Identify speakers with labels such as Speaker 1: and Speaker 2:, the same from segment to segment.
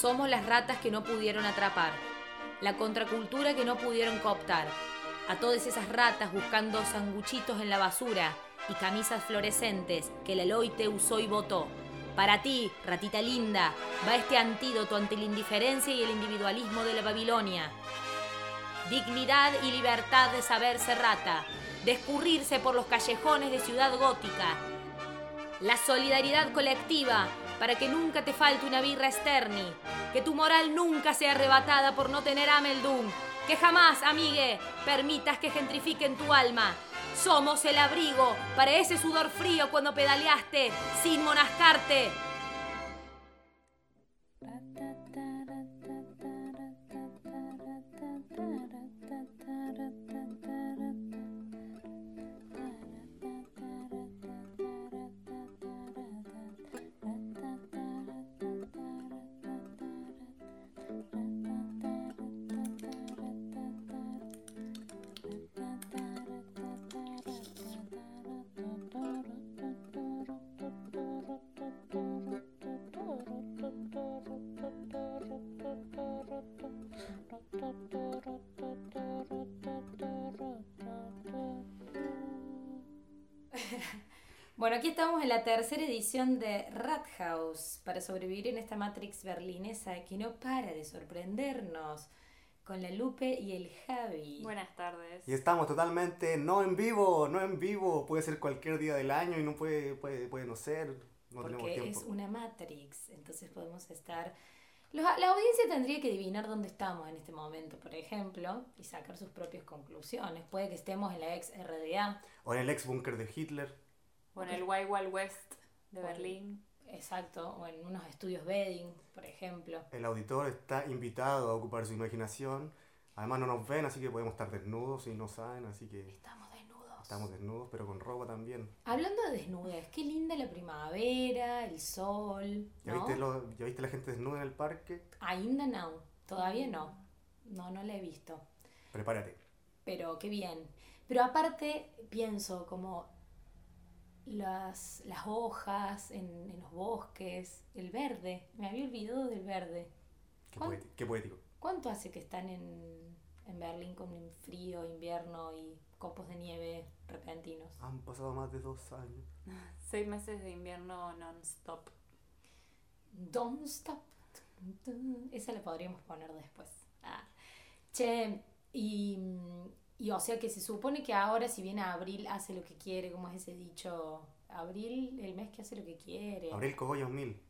Speaker 1: Somos las ratas que no pudieron atrapar, la contracultura que no pudieron cooptar. A todas esas ratas buscando sanguchitos en la basura y camisas fluorescentes que el Eloite usó y votó. Para ti, ratita linda, va este antídoto ante la indiferencia y el individualismo de la Babilonia. Dignidad y libertad de saberse rata, de escurrirse por los callejones de ciudad gótica. La solidaridad colectiva para que nunca te falte una birra Sterni, que tu moral nunca sea arrebatada por no tener Ameldum, que jamás, amigue, permitas que gentrifiquen tu alma. Somos el abrigo para ese sudor frío cuando pedaleaste sin monascarte. Bueno, aquí estamos en la tercera edición de Rat House para sobrevivir en esta Matrix berlinesa que no para de sorprendernos con la Lupe y el Javi.
Speaker 2: Buenas tardes.
Speaker 3: Y estamos totalmente no en vivo, no en vivo. Puede ser cualquier día del año y no puede, puede, puede no ser. No tenemos
Speaker 1: porque
Speaker 3: tiempo.
Speaker 1: es una Matrix, entonces podemos estar... Los- La audiencia tendría que adivinar dónde estamos en este momento, por ejemplo, y sacar sus propias conclusiones. Puede que estemos en la ex RDA,
Speaker 3: O en el ex búnker de Hitler.
Speaker 2: Bueno, el Wild Wild West de. Berlín.
Speaker 1: exacto, o en unos estudios Bedding, por ejemplo.
Speaker 3: El auditor está invitado a ocupar su imaginación. Además no nos ven, así que podemos estar desnudos y no saben, así que
Speaker 1: Estamos desnudos.
Speaker 3: estamos desnudos, pero con ropa también.
Speaker 1: Hablando de desnudez, qué linda la primavera, el sol,
Speaker 3: ¿Ya,
Speaker 1: ¿no?
Speaker 3: viste lo- ¿Ya viste la gente desnuda en el parque?
Speaker 1: Ainda no, todavía no. No, no la he visto.
Speaker 3: Prepárate.
Speaker 1: Pero qué bien. Pero aparte pienso como las, las hojas en, en los bosques, el verde. Me había olvidado del verde.
Speaker 3: Qué,
Speaker 1: ¿Cuán-
Speaker 3: poeti- qué poético.
Speaker 1: ¿Cuánto hace que están en, en Berlín con un frío, invierno y copos de nieve repentinos?
Speaker 3: Han pasado más de dos años.
Speaker 2: Seis meses de invierno non-stop.
Speaker 1: Don't stop. Esa la podríamos poner después. Ah. Che, y, y o sea que se supone que ahora, si bien abril hace lo que quiere, como es ese dicho, abril, el mes que hace lo que quiere.
Speaker 3: Abril Cogollos Mil.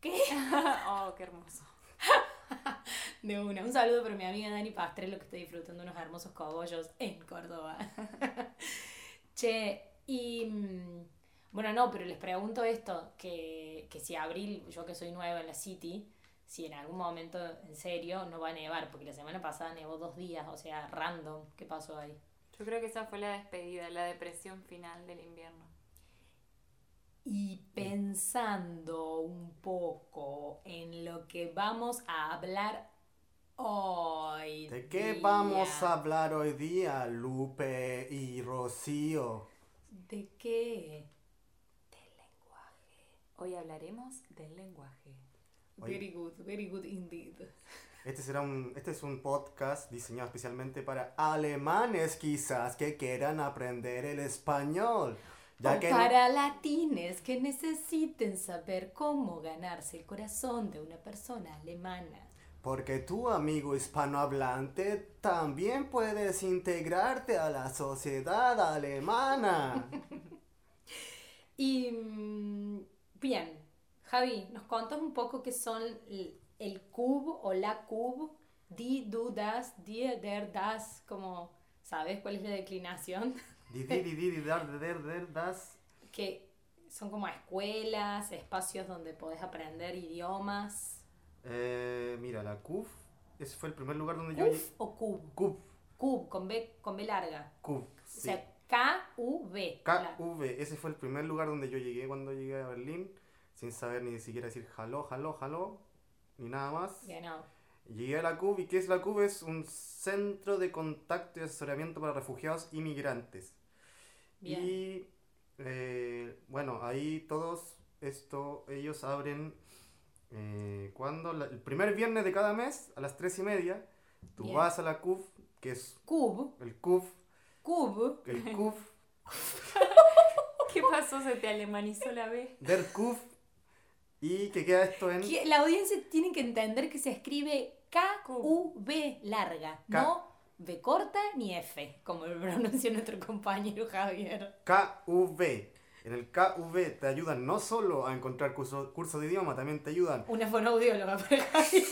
Speaker 1: ¿Qué?
Speaker 2: oh, qué hermoso.
Speaker 1: De una. Un saludo para mi amiga Dani Pastrello que está disfrutando unos hermosos cogollos en Córdoba. che, y. mm, Bueno, no, pero les pregunto esto: que, que si abril, yo que soy nueva en la City, si en algún momento, en serio, no va a nevar, porque la semana pasada nevó dos días, o sea, random. ¿Qué pasó ahí?
Speaker 2: Yo creo que esa fue la despedida, la depresión final del invierno.
Speaker 1: Y pensando un poco en lo que vamos a hablar hoy.
Speaker 3: ¿De qué
Speaker 1: día.
Speaker 3: vamos a hablar hoy día, Lupe y Rocío?
Speaker 1: ¿De qué? Del lenguaje.
Speaker 2: Hoy hablaremos del lenguaje.
Speaker 3: Oye.
Speaker 1: Very good, very good indeed.
Speaker 3: Este será un, este es un podcast diseñado especialmente para alemanes quizás que quieran aprender el español. Ya
Speaker 1: o
Speaker 3: que
Speaker 1: para latines que necesiten saber cómo ganarse el corazón de una persona alemana.
Speaker 3: porque tú, amigo hispanohablante, también puedes integrarte a la sociedad alemana.
Speaker 1: Y mm, bien, Javi, ¿nos contas un poco qué son el, cub o la cub? Die, du, das, die, der, das, como, ¿sabes cuál es la declinación?
Speaker 3: Di, di, di, di, di, dar, der, der, das.
Speaker 1: que son como escuelas, espacios donde podés aprender idiomas.
Speaker 3: Eh, mira, la CUF, ese fue el primer lugar donde yo
Speaker 1: ¿Cuf o cub?
Speaker 3: CUF,
Speaker 1: Cub, con B, con B larga.
Speaker 3: CUF,
Speaker 1: O
Speaker 3: sí.
Speaker 1: sea, K-U-B.
Speaker 3: KV, ese fue el primer lugar donde yo llegué cuando llegué a Berlín, sin saber ni siquiera decir jaló, jaló, jaló, ni nada más. Llegué a la CUB y ¿qué es la CUB? Es un centro de contacto y asesoramiento para refugiados y migrantes.
Speaker 1: Bien.
Speaker 3: Y eh, bueno, ahí todos esto, ellos abren Eh, cuando la- el primer viernes de cada mes, a las 3 y media, tú
Speaker 1: Bien.
Speaker 3: vas a la CUF, que es
Speaker 1: Cub,
Speaker 3: el CUF,
Speaker 1: Cub,
Speaker 3: el CUF,
Speaker 2: ¿Qué pasó? Se te alemanizó la B.
Speaker 3: der CUF, y que queda esto en...
Speaker 1: que la audiencia tiene que entender que se escribe K-U-B larga,
Speaker 3: K.
Speaker 1: no B corta ni F, como lo pronuncia nuestro compañero Javier.
Speaker 3: KV. En el KV te ayudan no solo a encontrar cursos curso de idioma, también te ayudan,
Speaker 1: Una fonoaudióloga para Javier.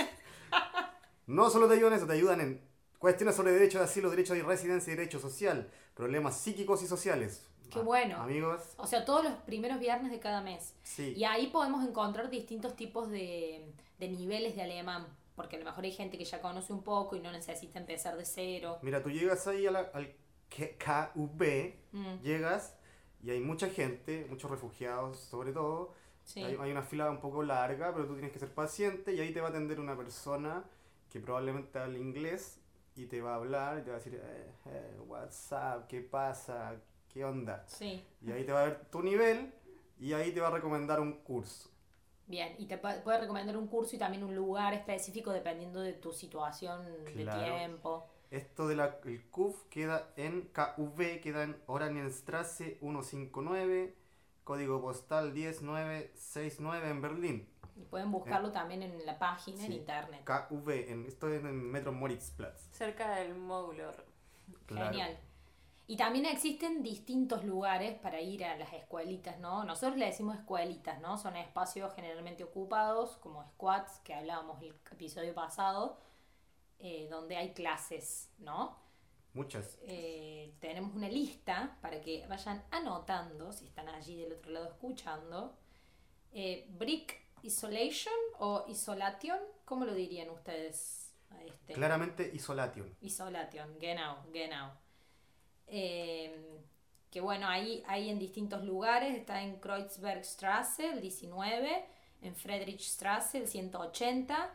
Speaker 3: no solo te ayudan eso, te ayudan en cuestiones sobre derecho de asilo, derecho de residencia y derecho social, problemas psíquicos y sociales.
Speaker 1: Qué
Speaker 3: Ah,
Speaker 1: bueno.
Speaker 3: Amigos,
Speaker 1: O sea, todos los primeros viernes de cada mes.
Speaker 3: sí.
Speaker 1: Y ahí podemos encontrar distintos tipos de, de niveles de alemán. Porque a lo mejor hay gente que ya conoce un poco y no necesita empezar de cero.
Speaker 3: Mira, tú llegas ahí a la- al K- KV,
Speaker 1: Mm,
Speaker 3: llegas y hay mucha gente, muchos refugiados sobre todo.
Speaker 1: sí.
Speaker 3: Hay, hay una fila un poco larga, pero tú tienes que ser paciente y ahí te va a atender una persona que probablemente hable inglés y te va a hablar y te va a decir, eh, eh, what's up, qué pasa, qué onda.
Speaker 1: Sí.
Speaker 3: Y ahí te va a ver tu nivel y ahí te va a recomendar un curso.
Speaker 1: Bien, y te pu- puede recomendar un curso y también un lugar específico dependiendo de tu situación
Speaker 3: Claro.
Speaker 1: de tiempo.
Speaker 3: Esto del CUF queda en KV, queda en Oranienstrasse 159, código postal 10969 en Berlín.
Speaker 1: Y pueden buscarlo también en la página, en internet.
Speaker 3: KV, en, esto es en Metro Moritzplatz.
Speaker 2: Cerca del módulo.
Speaker 3: Claro.
Speaker 1: Genial. Y también existen distintos lugares para ir a las escuelitas, ¿no? Nosotros le decimos escuelitas, ¿no? Son espacios generalmente ocupados, como squats, que hablábamos el episodio pasado, eh, donde hay clases, ¿no?
Speaker 3: Muchas.
Speaker 1: Eh, tenemos una lista para que vayan anotando, si están allí del otro lado escuchando. Eh, brick Isolation o Isolation, ¿cómo lo dirían ustedes a este?
Speaker 3: Claramente Isolation.
Speaker 1: Isolation, genau, genau. Eh, que bueno, ahí hay en distintos lugares, está en Kreuzbergstrasse, el 19, en Friedrichstrasse, el 180,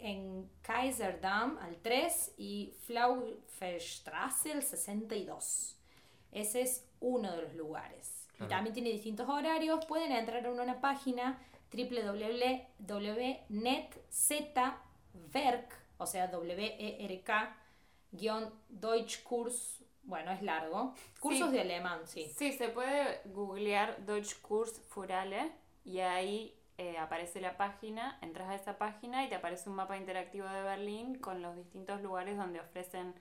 Speaker 1: en Kaiserdam, al 3, y Flauferstrasse, el 62. Ese es uno de los lugares. Y también tiene distintos horarios. Pueden entrar a una página www.netzwerk, o sea, W-E-R-K, guion Deutschkurs, bueno, es largo. Cursos
Speaker 2: Sí.
Speaker 1: de alemán, sí.
Speaker 2: Sí, se puede googlear Deutschkurs Furale y ahí eh, aparece la página, entras a esa página y te aparece un mapa interactivo de Berlín con los distintos lugares donde ofrecen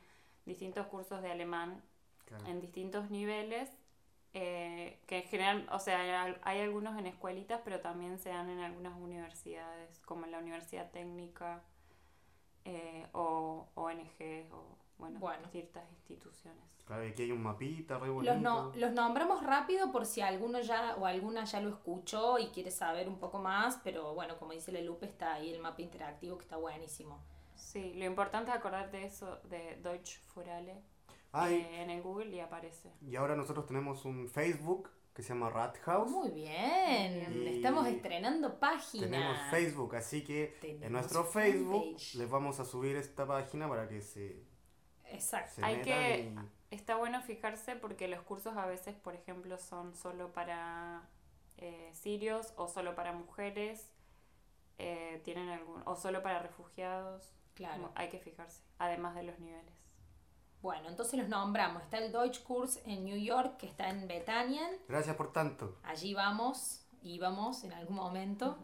Speaker 2: distintos cursos de alemán
Speaker 3: Claro.
Speaker 2: en distintos niveles. eh, que en general, o sea, hay algunos en escuelitas, pero también se dan en algunas universidades, como en la Universidad Técnica eh, o ONG o, bueno,
Speaker 1: Bueno.
Speaker 2: ciertas instituciones.
Speaker 3: Claro, aquí hay un mapita re bonito.
Speaker 1: Los, no- los nombramos rápido por si alguno ya o alguna ya lo escuchó y quiere saber un poco más, pero bueno, como dice la Lupe, está ahí el mapa interactivo que está buenísimo.
Speaker 2: Sí, lo importante es acordarte de eso, de Deutsch Furale,
Speaker 3: Ay,
Speaker 2: eh, en el Google y aparece.
Speaker 3: y ahora nosotros tenemos un Facebook que se llama Rathaus.
Speaker 1: Muy bien,
Speaker 3: Y
Speaker 1: estamos estrenando página.
Speaker 3: Tenemos Facebook, así que
Speaker 1: Tenemos
Speaker 3: en nuestro Facebook
Speaker 1: fanpage.
Speaker 3: les vamos a subir esta página para que se,
Speaker 1: Exacto.
Speaker 2: Hay que-
Speaker 3: y-
Speaker 2: Está bueno fijarse porque los cursos a veces, por ejemplo, son solo para eh, sirios o solo para mujeres, eh, tienen algún, o solo para refugiados.
Speaker 1: Claro.
Speaker 2: Como- Hay que fijarse, además de los niveles.
Speaker 1: Bueno, entonces los nombramos. Está el Deutschkurs en New York, que está en Bethanien.
Speaker 3: Gracias por tanto.
Speaker 1: Allí vamos, íbamos en algún momento.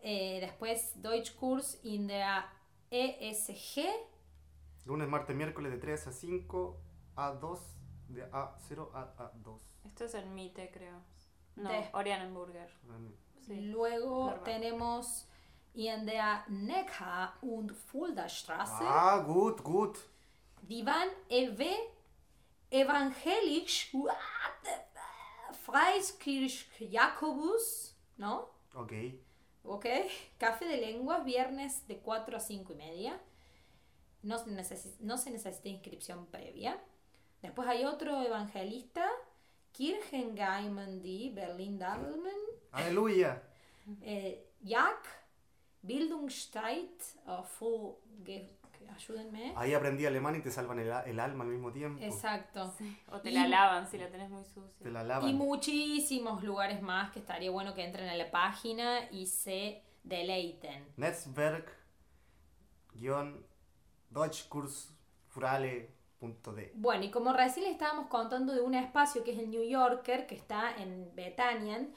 Speaker 1: Eh, después Deutschkurs in der ESG.
Speaker 3: Lunes, martes, miércoles de 3 a 5, A2, de A0 a A2.
Speaker 2: Esto es en Mitte, creo. No,
Speaker 1: De-
Speaker 2: Orianenburger. Sí.
Speaker 1: Luego
Speaker 2: Normal.
Speaker 1: tenemos in der Neckar- und Fuldastraße.
Speaker 3: Ah, gut, gut.
Speaker 1: Divan EW Evangelisch Freiskirch Jakobus, ¿no?
Speaker 3: Ok.
Speaker 1: Ok. Café de lenguas, viernes de 4 a 5 y media. No se, necesi- no se necesita inscripción previa. Después hay otro evangelista, Kirchengemeinde Berlin-Dahlem,
Speaker 3: Aleluya.
Speaker 1: eh, Jak, Bildungsstadt, oh, ayúdenme.
Speaker 3: Ahí aprendí alemán y te salvan el, el alma al mismo tiempo.
Speaker 1: Exacto.
Speaker 2: O te
Speaker 1: Y-
Speaker 2: la lavan si la tenés muy sucia.
Speaker 3: Te la lavan.
Speaker 1: Y muchísimos lugares más que estaría bueno que entren a la página y se deleiten.
Speaker 3: Netzwerk-deutschkursfurale.de
Speaker 1: Bueno, y como recién le estábamos contando de un espacio que es el New Yorker, que está en Betanian,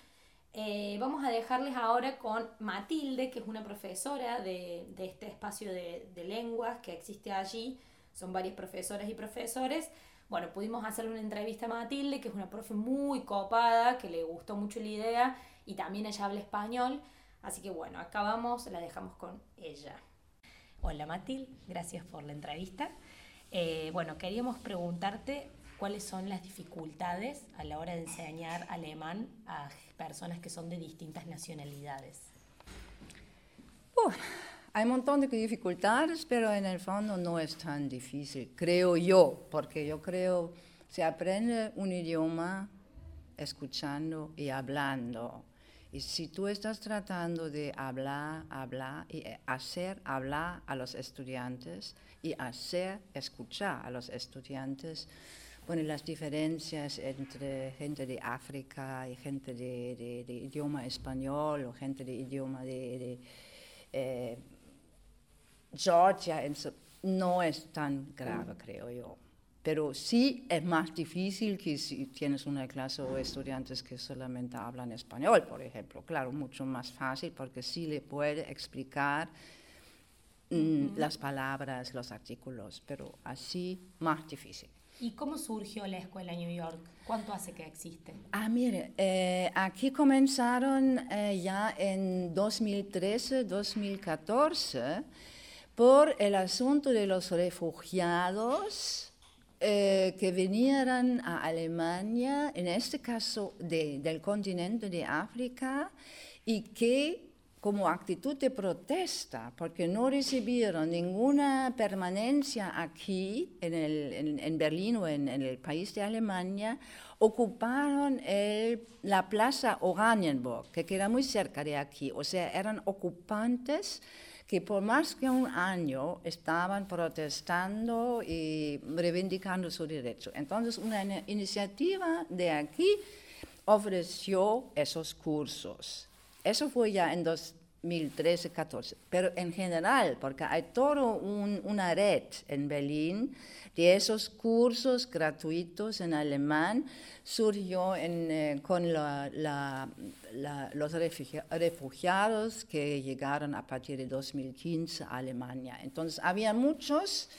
Speaker 1: eh, vamos a dejarles ahora con Matilde, que es una profesora de, de este espacio de, de, lenguas que existe allí. Son varias profesoras y profesores. Bueno, pudimos hacerle una entrevista a Matilde, que es una profe muy copada, que le gustó mucho la idea y también ella habla español. Así que bueno, acá vamos, la dejamos con ella. Hola Matilde, gracias por la entrevista. Eh, bueno, queríamos preguntarte cuáles son las dificultades a la hora de enseñar alemán a personas que son de distintas nacionalidades.
Speaker 4: Hay un montón de dificultades, pero en el fondo no es tan difícil, creo yo, porque yo creo se aprende un idioma escuchando y hablando. Y si tú estás tratando de hablar, hablar y hacer hablar a los estudiantes y hacer escuchar a los estudiantes, bueno, las diferencias entre gente de África y gente de, de, idioma español o gente de idioma de, eh, Georgia no es tan grave, creo yo. Pero sí es más difícil que si tienes una clase o estudiantes que solamente hablan español, por ejemplo. Claro, mucho más fácil porque sí le puede explicar mm, las palabras, los artículos, pero así más difícil.
Speaker 1: ¿Y cómo surgió la escuela New York? ¿Cuánto hace que existe?
Speaker 4: Ah, mire, eh, aquí comenzaron eh, ya en 2013, 2014 por el asunto de los refugiados eh, que vinieran a Alemania, en este caso del continente de África, y que como actitud de protesta, porque no recibieron ninguna permanencia aquí en, el, en, Berlín o en, el país de Alemania, ocuparon la plaza Oranienburg, que queda muy cerca de aquí, o sea, eran ocupantes que por más que un año estaban protestando y reivindicando su derecho. Entonces, una iniciativa de aquí ofreció esos cursos. Eso fue ya en 2013-14, pero en general, porque hay toda una red en Berlín de esos cursos gratuitos en alemán surgió eh, con los refugiados que llegaron a partir de 2015 a Alemania. Entonces, había muchos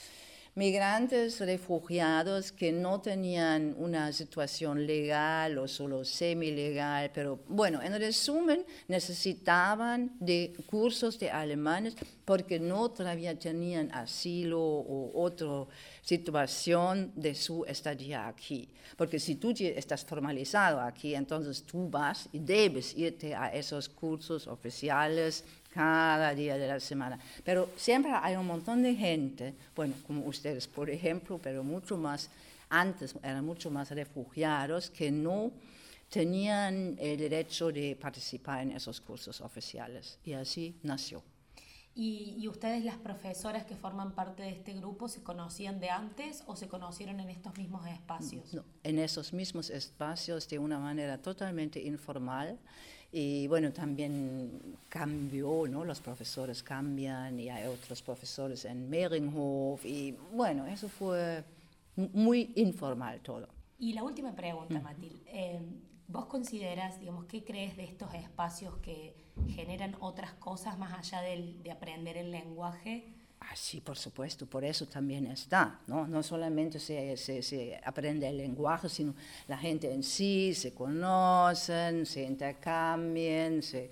Speaker 4: migrantes refugiados que no tenían una situación legal o solo semi-legal, pero bueno, en resumen, necesitaban de cursos de alemanes porque no todavía tenían asilo o otra situación de su estadía aquí. Porque si tú estás formalizado aquí, entonces tú vas y debes irte a esos cursos oficiales cada día de la semana. Pero siempre hay un montón de gente, bueno, como ustedes, por ejemplo, pero mucho más, antes eran mucho más refugiados que no tenían el derecho de participar en esos cursos oficiales. Y así nació.
Speaker 1: ¿Y, ustedes, las profesoras que forman parte de este grupo, se conocían de antes o se conocieron en estos mismos espacios?
Speaker 4: No, en esos mismos espacios de una manera totalmente informal. Y bueno, también cambió, ¿no? Los profesores cambian y hay otros profesores en Mehringhof y bueno, eso fue muy informal todo.
Speaker 1: Y la última pregunta, Matilde. Eh, ¿Vos consideras, digamos, qué crees de estos espacios que generan otras cosas más allá de aprender el lenguaje?
Speaker 4: Ah, sí, por supuesto, por eso también está, ¿no? No solamente se, se, se, aprende el lenguaje, sino la gente en sí, se conocen, se intercambian, se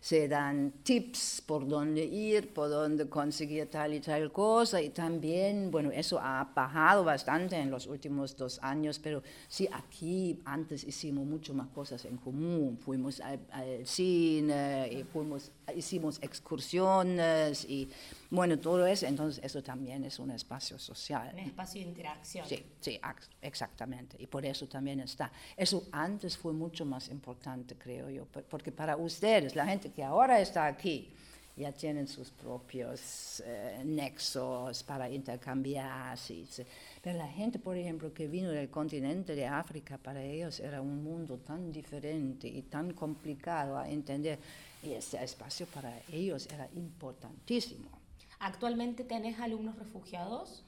Speaker 4: se dan tips por dónde ir, por dónde conseguir tal y tal cosa. Y también, bueno, eso ha bajado bastante en los últimos dos años, pero sí, aquí antes hicimos mucho más cosas en común. Fuimos al, cine, y fuimos, hicimos excursiones y bueno, todo eso, entonces eso también es un espacio social.
Speaker 1: Un espacio de interacción.
Speaker 4: Sí, sí, exactamente. Y por eso también está. Eso antes fue mucho más importante, creo yo, porque para ustedes, la gente que ahora está aquí, ya tienen sus propios eh, nexos para intercambiarse. Pero la gente, por ejemplo, que vino del continente de África, para ellos era un mundo tan diferente y tan complicado a entender. Y ese espacio para ellos era importantísimo.
Speaker 1: ¿Actualmente tenés alumnos refugiados?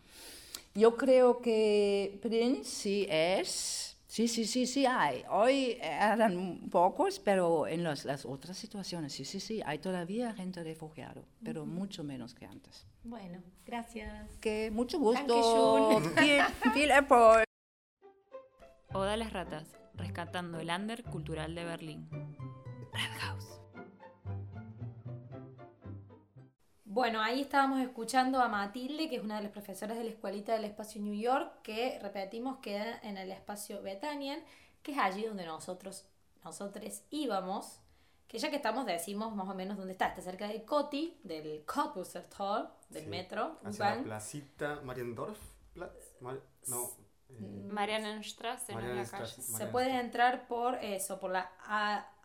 Speaker 4: Yo creo que Prince sí es Sí, sí, sí, sí hay. Hoy eran pocos, pero en las otras situaciones, sí, sí, sí, hay todavía gente refugiada, pero mucho menos que antes.
Speaker 1: Bueno, gracias.
Speaker 4: Que mucho gusto. Erfolg.
Speaker 2: Oda las ratas, rescatando el under cultural de Berlín. Red House.
Speaker 1: Bueno, ahí estábamos escuchando a Matilde, que es una de las profesoras de la escuelita del espacio New York, que repetimos queda en el espacio Betanian, que es allí donde nosotros, nosotros íbamos, que ya que estamos decimos más o menos dónde está, está cerca de Coti, del Hall, del metro.
Speaker 3: Hacia la placita Mariendorf, no.
Speaker 2: Eh, Marianenstrasse,
Speaker 1: Se puede entrar por eso, por la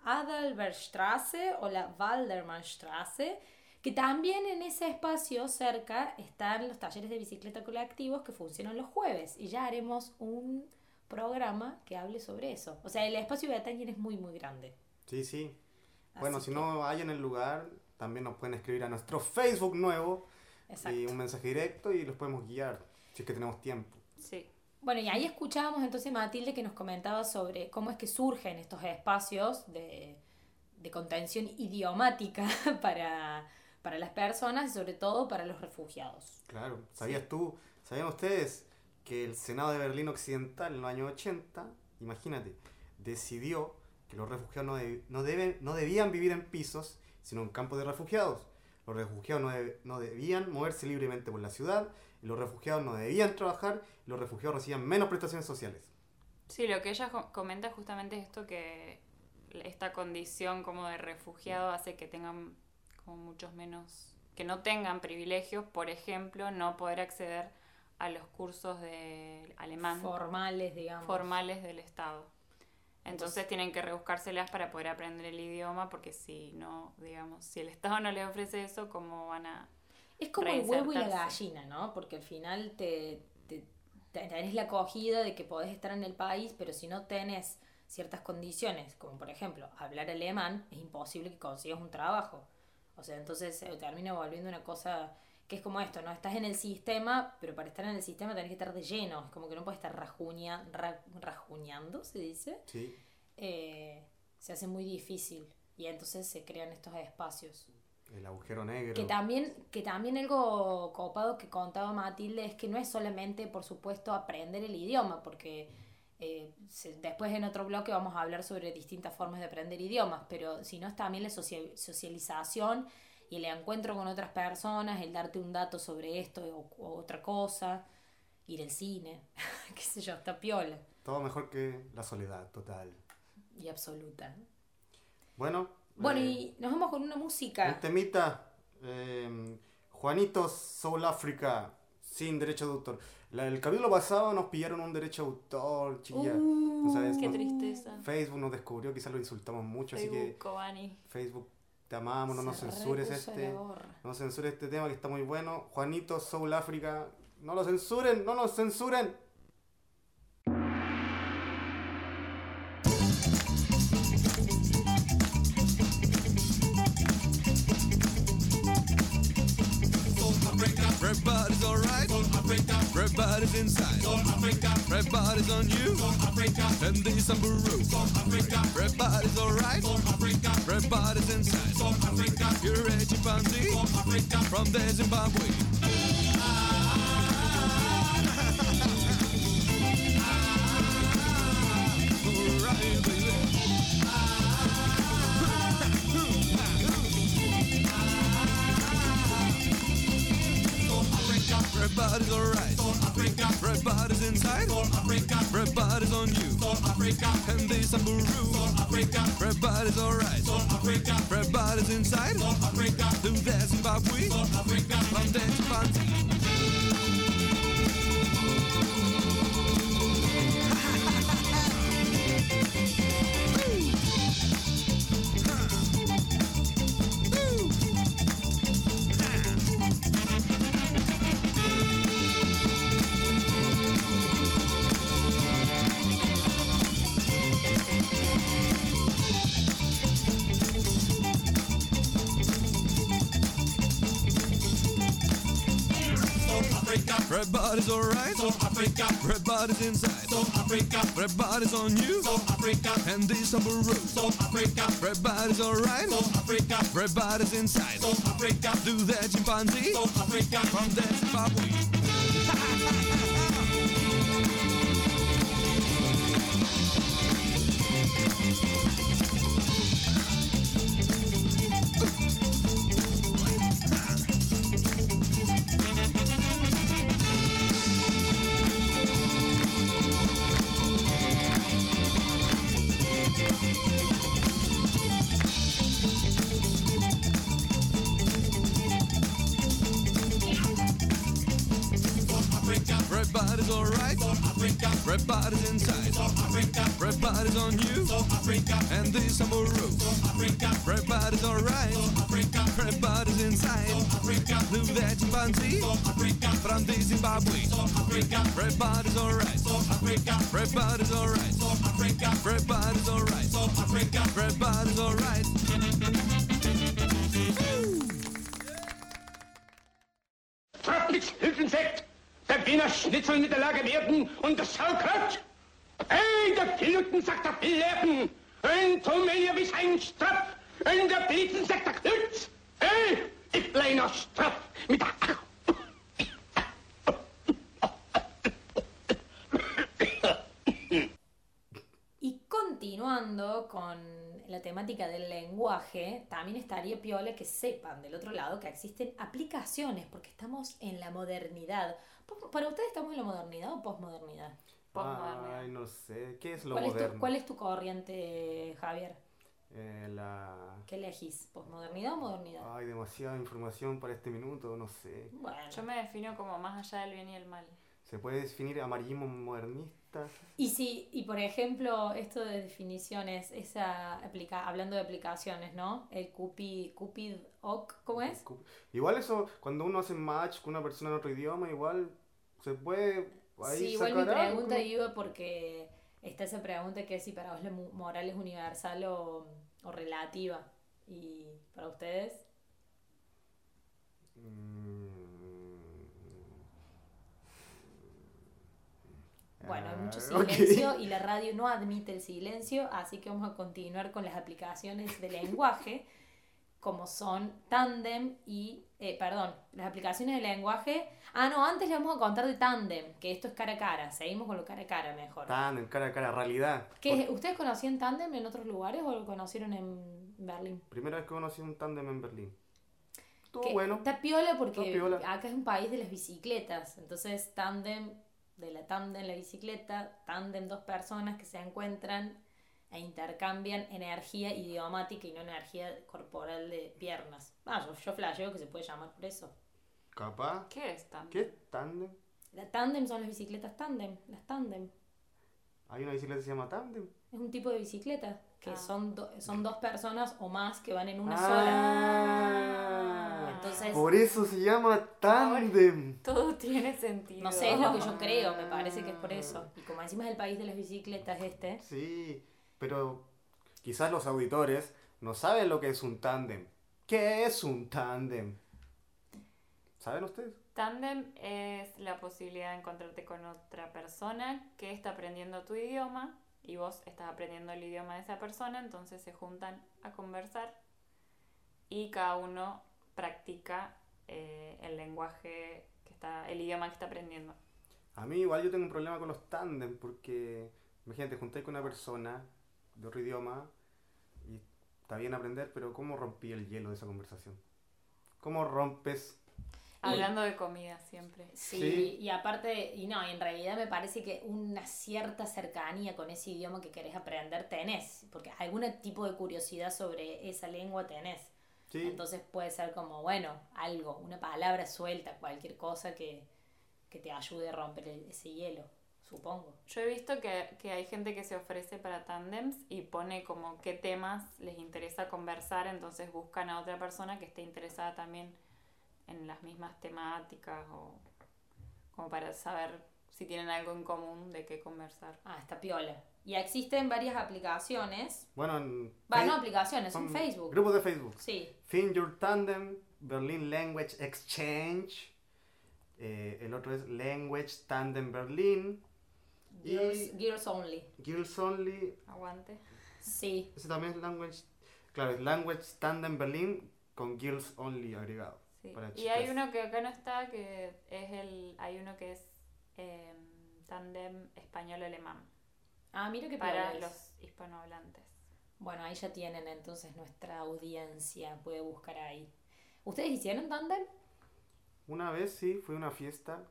Speaker 1: Adalbertstrasse o la Waldermannstrasse que también en ese espacio cerca están los talleres de bicicleta colectivos que funcionan los jueves y ya haremos un programa que hable sobre eso. O sea, el espacio de Betania es muy, muy grande.
Speaker 3: Sí, sí. bueno, si no hay en el lugar, también nos pueden escribir a nuestro Facebook nuevo y un mensaje directo y los podemos guiar si es que tenemos tiempo.
Speaker 2: Sí.
Speaker 1: Bueno, y ahí escuchábamos entonces Matilde que nos comentaba sobre cómo es que surgen estos espacios de, de contención idiomática para para las personas y sobre todo para los refugiados.
Speaker 3: Claro, ¿sabías tú, sabían ustedes que el Senado de Berlín Occidental en los años 80, imagínate, decidió que los refugiados no, no, deben, no debían vivir en pisos, sino en campos de refugiados? Los refugiados no, no debían moverse libremente por la ciudad, los refugiados no debían trabajar, y los refugiados recibían menos prestaciones sociales.
Speaker 2: Sí, lo que ella comenta justamente es esto que esta condición como de refugiado hace que tengan como muchos menos, que no tengan privilegios, por ejemplo, no poder acceder a los cursos de alemán.
Speaker 1: Formales, digamos.
Speaker 2: Formales del Estado. Entonces tienen que rebuscárselas para poder aprender el idioma, porque si no, digamos, si el Estado no les ofrece eso, ¿cómo van a...
Speaker 1: Es como el huevo y la gallina, ¿no? Porque al final te, te, tenés la acogida de que podés estar en el país, pero si no tenés ciertas condiciones, como por ejemplo hablar alemán, es imposible que consigas un trabajo. O sea, entonces se termina volviendo una cosa que es como esto, ¿no? Estás en el sistema, pero para estar en el sistema tenés que estar de lleno. Es como que no puedes estar rajuña, rajuñando, se dice.
Speaker 3: Sí.
Speaker 1: Eh, se hace muy difícil. Y entonces se crean estos espacios.
Speaker 3: El agujero negro.
Speaker 1: Que también, que también algo copado que contaba Matilde es que no es solamente, por supuesto, aprender el idioma, porque eh, después en otro bloque vamos a hablar sobre distintas formas de aprender idiomas, pero si no es también la socialización y el encuentro con otras personas, el darte un dato sobre esto o, otra cosa, ir al cine, qué sé yo, está piola.
Speaker 3: Todo mejor que la soledad total.
Speaker 1: Y absoluta.
Speaker 3: Bueno.
Speaker 1: Bueno, eh, y nos vamos con una música.
Speaker 3: Un temita. Eh, Juanito Soul Africa, sin derecho de autor el capítulo pasado nos pillaron un derecho de autor, chiquilla.
Speaker 2: Uh, sabes, qué tristeza.
Speaker 3: Facebook nos descubrió, quizás lo insultamos mucho, así que. Facebook, te amamos, no nos censures este. No nos censures este tema que está muy bueno. Juanito, Soul África, no lo censuren, no nos censuren. Red bodies, alright. Soul Africa. Everybody's inside. Soul Africa. Everybody's on you. Soul Africa. And the some Peru. Soul Africa. Everybody's alright. Soul Africa. Everybody's inside. Soul Africa. You're a chimpanzee. Africa. From the Zimbabwe. Everybody's alright. For Africa. Everybody's inside. For Africa. Everybody's on you. For Africa. And they Samburu. For Africa. Everybody's alright. For Africa. Everybody's inside. For Africa. Do that Zimbabwe. For Africa.
Speaker 5: I'm dancing
Speaker 6: Panzi. Africa,
Speaker 5: Everybody's inside.
Speaker 6: South Africa,
Speaker 5: Everybody's on you.
Speaker 6: South Africa,
Speaker 5: And this summer road.
Speaker 6: South Africa,
Speaker 5: Everybody's alright.
Speaker 6: South Africa,
Speaker 5: Everybody's inside.
Speaker 6: South Africa,
Speaker 5: Do that chimpanzee
Speaker 6: South Africa.
Speaker 5: from that Zimbabwe. On you. So Africa. And this Samburu. So Africa. Everybody's alright. So Africa. Everybody's inside. So Africa. So Africa. From the Zimbabwe. So Africa. Everybody's alright. So Africa. Everybody's alright. So Africa. Everybody's alright. So Africa. Everybody's alright.
Speaker 7: Trappix, Hülfensekt, der Wiener Schnitzel mit der Lage Werden und das Sauerkraut. Der sagt der ein der sagt der. Hey, ich kleiner Strapf mit der...
Speaker 1: Y continuando con la temática del lenguaje, también estaría piola que sepan del otro lado que existen aplicaciones, porque estamos en la modernidad. ¿Para ustedes estamos en la modernidad o posmodernidad?
Speaker 2: Postmodernidad.
Speaker 3: Ay, no sé. ¿Qué es lo
Speaker 1: ¿Cuál es, tu,
Speaker 3: moderno?
Speaker 1: cuál es tu corriente, Javier?
Speaker 3: Eh, la...
Speaker 1: ¿Qué elegís? ¿Posmodernidad o modernidad?
Speaker 3: Ay, demasiada información para este minuto, no sé.
Speaker 1: Bueno.
Speaker 2: Yo me defino como más allá del bien y el mal.
Speaker 3: ¿Se puede definir amarillismo modernista?
Speaker 1: Y si, y por ejemplo, esto de definiciones, esa aplica hablando de aplicaciones, ¿no? El Cupid, Cupid Oc, ¿cómo es?
Speaker 3: Igual eso, cuando uno hace match con una persona en otro idioma, igual se puede ahí
Speaker 1: Sí, igual mi pregunta
Speaker 3: ¿no?
Speaker 1: iba porque está esa pregunta que es si para vos la moral es universal o, o relativa. Y para ustedes,
Speaker 3: Mm.
Speaker 1: bueno, hay mucho
Speaker 3: Ah,
Speaker 1: silencio y la radio no admite el silencio, así que vamos a continuar con las aplicaciones de lenguaje, como son Tandem y, eh, perdón, las aplicaciones de lenguaje. Ah, no, antes le vamos a contar de Tandem, que esto es cara a cara, seguimos con lo cara a cara mejor.
Speaker 3: Tan en cara a cara, realidad.
Speaker 1: ¿Qué es? ¿Ustedes conocían Tandem en otros lugares o lo conocieron en Berlín?
Speaker 3: Primera vez que conocí un tándem en Berlín. Estuvo
Speaker 1: Que
Speaker 3: bueno.
Speaker 1: Está piola porque
Speaker 3: Está piola.
Speaker 1: acá es un país de las bicicletas. Entonces, tándem, de la tándem, la bicicleta, tándem, dos personas que se encuentran e intercambian energía idiomática y no energía corporal de piernas. Ah, yo, yo flasheo que se puede llamar por eso.
Speaker 3: Capaz.
Speaker 2: ¿Qué es tan?
Speaker 3: ¿Qué es tándem?
Speaker 1: La tándem son las bicicletas tándem, las tándem.
Speaker 3: Hay una bicicleta que se llama tándem.
Speaker 1: Es un tipo de bicicleta que
Speaker 2: Ah.
Speaker 1: son, do- son dos personas o más que van en una
Speaker 3: Ah.
Speaker 1: sola. Entonces,
Speaker 3: Por eso se llama tándem.
Speaker 2: Todo tiene sentido.
Speaker 1: No sé, es lo que yo creo, me parece que es por eso. Y como encima es el país de las bicicletas este,
Speaker 3: Sí, pero quizás los auditores no saben lo que es un tándem. ¿Qué es un tándem? ¿Saben ustedes?
Speaker 2: Tandem es la posibilidad de encontrarte con otra persona que está aprendiendo tu idioma y vos estás aprendiendo el idioma de esa persona, entonces se juntan a conversar y cada uno practica eh, el lenguaje que está, el idioma que está aprendiendo.
Speaker 3: A mí igual yo tengo un problema con los tándem porque, imagínate, juntáis con una persona de otro idioma y está bien aprender, pero ¿cómo rompí el hielo de esa conversación? ¿Cómo rompes?
Speaker 2: Hablando de comida siempre.
Speaker 1: sí,
Speaker 3: Sí.
Speaker 1: y aparte, y no, en realidad me parece que una cierta cercanía con ese idioma que querés aprender tenés, porque algún tipo de curiosidad sobre esa lengua tenés.
Speaker 3: Sí,
Speaker 1: Entonces puede ser como, bueno, algo, una palabra suelta, cualquier cosa que, que te ayude a romper el- ese hielo, supongo.
Speaker 2: Yo he visto que, que hay gente que se ofrece para tandems y pone como qué temas les interesa conversar, entonces buscan a otra persona que esté interesada también en las mismas temáticas o como para saber si tienen algo en común de qué conversar.
Speaker 1: Ah, está piola. Y existen varias aplicaciones,
Speaker 3: bueno, en
Speaker 1: va, no aplicaciones, son Facebook.
Speaker 3: Grupos de Facebook.
Speaker 1: Sí,
Speaker 3: Find Your Tandem, Berlin Language Exchange, Eh, el otro es Language Tandem Berlin.
Speaker 1: Girls,
Speaker 3: Y
Speaker 1: girls only.
Speaker 3: Girls Only.
Speaker 2: Aguante.
Speaker 1: Sí.
Speaker 3: Ese también es Language. Claro, es Language Tandem Berlin con Girls Only agregado.
Speaker 2: Sí.
Speaker 3: Para
Speaker 2: Y hay uno que acá no está, que es el. Hay uno que es eh, tándem español-alemán.
Speaker 1: Ah, mira qué
Speaker 2: Para
Speaker 1: es.
Speaker 2: los hispanohablantes.
Speaker 1: Bueno, ahí ya tienen entonces nuestra audiencia. Puede buscar ahí. ¿Ustedes hicieron tándem?
Speaker 3: Una vez sí, fue una fiesta.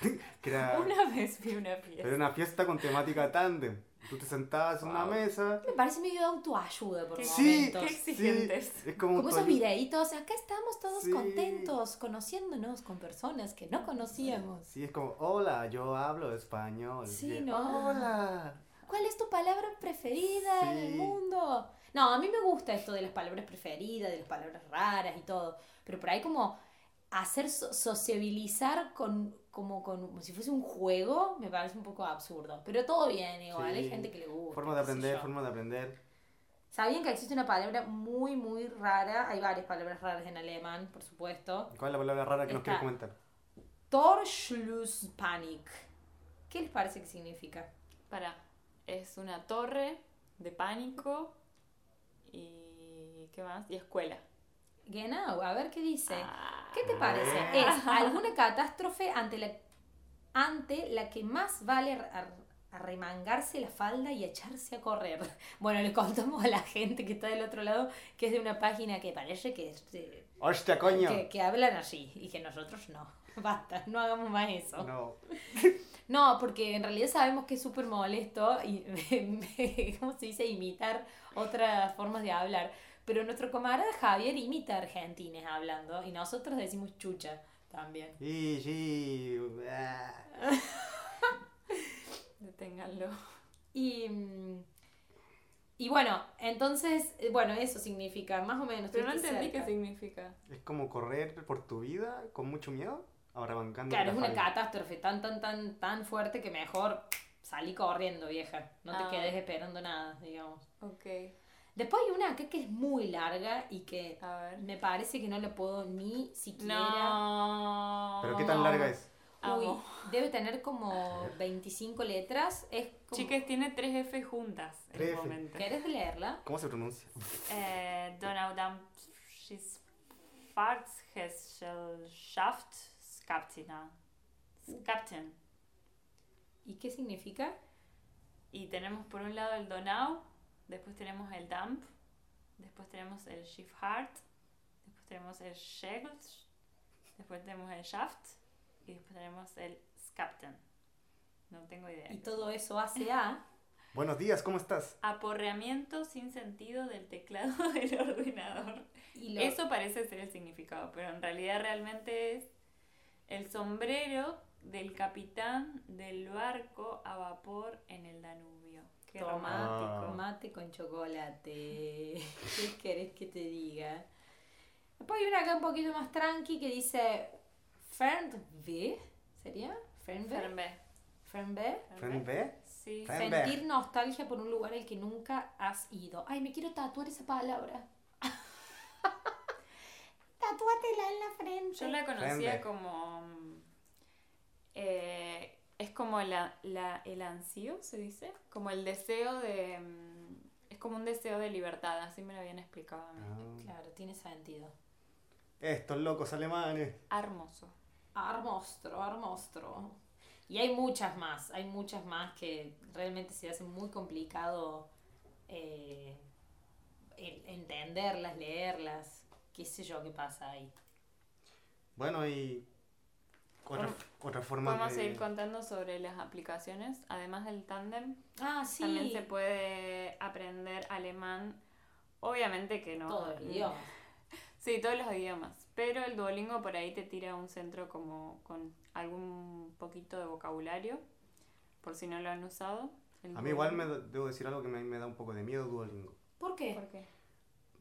Speaker 3: que era,
Speaker 2: Una vez vi una fiesta.
Speaker 3: era una fiesta con temática tandem. Tú te sentabas en una mesa.
Speaker 1: Me parece medio de autoayuda por
Speaker 2: Qué-
Speaker 3: Sí,
Speaker 1: momentos.
Speaker 2: qué exigentes.
Speaker 3: Sí, es como,
Speaker 1: Como esos videitos, acá estamos todos
Speaker 3: Sí.
Speaker 1: contentos, conociéndonos con personas que no conocíamos.
Speaker 3: Sí, es como, hola, yo hablo español.
Speaker 1: Sí, ¿no?
Speaker 3: Hola.
Speaker 1: ¿Cuál es tu palabra preferida en el
Speaker 3: Sí.
Speaker 1: mundo? No, a mí me gusta esto de las palabras preferidas, de las palabras raras y todo, pero por ahí como hacer so- sociabilizar con como, con, como si fuese un juego me parece un poco absurdo, pero todo bien igual, hay
Speaker 3: Sí.
Speaker 1: gente que le gusta.
Speaker 3: Forma de aprender, forma de aprender.
Speaker 1: ¿Sabían que existe una palabra muy, muy rara? Hay varias palabras raras en alemán, por supuesto.
Speaker 3: ¿Cuál es la palabra rara que nos
Speaker 1: Está.
Speaker 3: quieres comentar?
Speaker 1: Torschlusspanik. ¿Qué les parece que significa?
Speaker 2: Para. Es una torre de pánico y. ¿Qué más? Y escuela.
Speaker 1: Genau, a ver qué dice.
Speaker 2: Ah.
Speaker 1: ¿Qué te parece?
Speaker 3: Bien.
Speaker 1: Es alguna catástrofe ante la, ante la que más vale ar- arremangarse la falda y echarse a correr. Bueno, le contamos a la gente que está del otro lado que es de una página que parece que, es
Speaker 3: ¡Hostia, coño!
Speaker 1: que, que hablan así y que nosotros no. Basta, no hagamos más eso.
Speaker 3: No.
Speaker 1: No, porque en realidad sabemos que es súper molesto y, ¿cómo se dice? Imitar otras formas de hablar. Pero nuestro camarada Javier imita argentines hablando y nosotros decimos chucha también.
Speaker 3: Sí. ah.
Speaker 2: Deténganlo.
Speaker 1: Y, mm, y bueno, entonces, eh, bueno, eso significa más o menos.
Speaker 2: Pero no entendí qué
Speaker 1: cerca.
Speaker 2: significa.
Speaker 3: Es como correr por tu vida con mucho miedo. Ahora bancando.
Speaker 1: Claro,
Speaker 3: la
Speaker 1: es una catástrofe tan, tan, tan, tan fuerte que mejor salí corriendo, vieja. No te
Speaker 2: Ah.
Speaker 1: quedes esperando nada, digamos.
Speaker 2: Ok.
Speaker 1: Después hay una acá que es muy larga y que
Speaker 2: A ver.
Speaker 1: me parece que no la puedo ni siquiera.
Speaker 2: No.
Speaker 3: Pero qué tan larga es.
Speaker 1: Uy,
Speaker 2: Amo.
Speaker 1: debe tener como 25 letras. Es como...
Speaker 2: Chicas, tiene tres F juntas en
Speaker 3: Tres
Speaker 2: el
Speaker 3: F.
Speaker 2: momento.
Speaker 1: ¿Querés leerla?
Speaker 3: ¿Cómo se pronuncia?
Speaker 2: Äh, Donaudampfschaft Skaptina.
Speaker 1: ¿Y qué significa?
Speaker 2: Y tenemos por un lado el Donau, después tenemos el Damp, después tenemos el Schifhart, después tenemos el Schegels, después tenemos el Shaft y después tenemos el Skapten. No tengo idea.
Speaker 1: Y todo eso hace a.
Speaker 3: Buenos días, ¿cómo estás?
Speaker 2: Aporreamiento sin sentido del teclado del ordenador.
Speaker 1: Y lo-
Speaker 2: Eso parece ser el significado, pero en realidad realmente es el sombrero del capitán del barco a vapor en el Danubio. Qué
Speaker 1: Toma,
Speaker 2: romántico.
Speaker 1: mate con chocolate. ¿Qué querés que te diga? Después hay una acá un poquito más tranqui que dice Fernweh, ¿sería? Fernweh.
Speaker 3: ¿Friend B?
Speaker 2: Sí.
Speaker 3: Fer-
Speaker 1: Sentir nostalgia por un lugar al que nunca has ido. Ay, me quiero tatuar esa palabra. Tatúatela en la frente.
Speaker 2: Yo la conocía como... mm, eh, es como la, la- el ansío, se dice. Como el deseo de... mm, Es como un deseo de libertad, así me lo habían explicado a mí.
Speaker 3: Ah.
Speaker 1: Claro, tiene sentido.
Speaker 3: Estos locos alemanes.
Speaker 2: Hermoso.
Speaker 1: Armostro, armostro. Y hay muchas más, hay muchas más que realmente se hace muy complicado eh, entenderlas, leerlas, qué sé yo qué pasa ahí.
Speaker 3: Bueno, y. Otra, otra forma
Speaker 2: Podemos
Speaker 3: de.
Speaker 2: seguir contando sobre las aplicaciones. Además del tándem,
Speaker 1: Ah, sí,
Speaker 2: también se puede aprender alemán. Obviamente que no.
Speaker 1: todo el idioma.
Speaker 2: Sí, todos los idiomas. Pero el Duolingo por ahí te tira a un centro como con algún poquito de vocabulario, por si no lo han usado. El
Speaker 3: A mí igual me debo decir algo que me, me da un poco de miedo Duolingo.
Speaker 1: ¿Por qué?
Speaker 2: ¿Por qué?